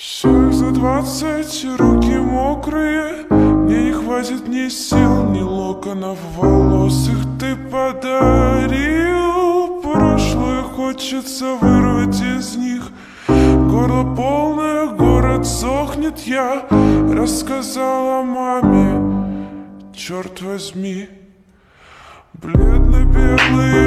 Все за двадцать, руки мокрые Мне не хватит ни сил, ни локонов волос Их ты подарил. Прошлое хочется вырвать из них. Горло полное, город сохнет Я рассказала маме. Черт возьми Бледно-белые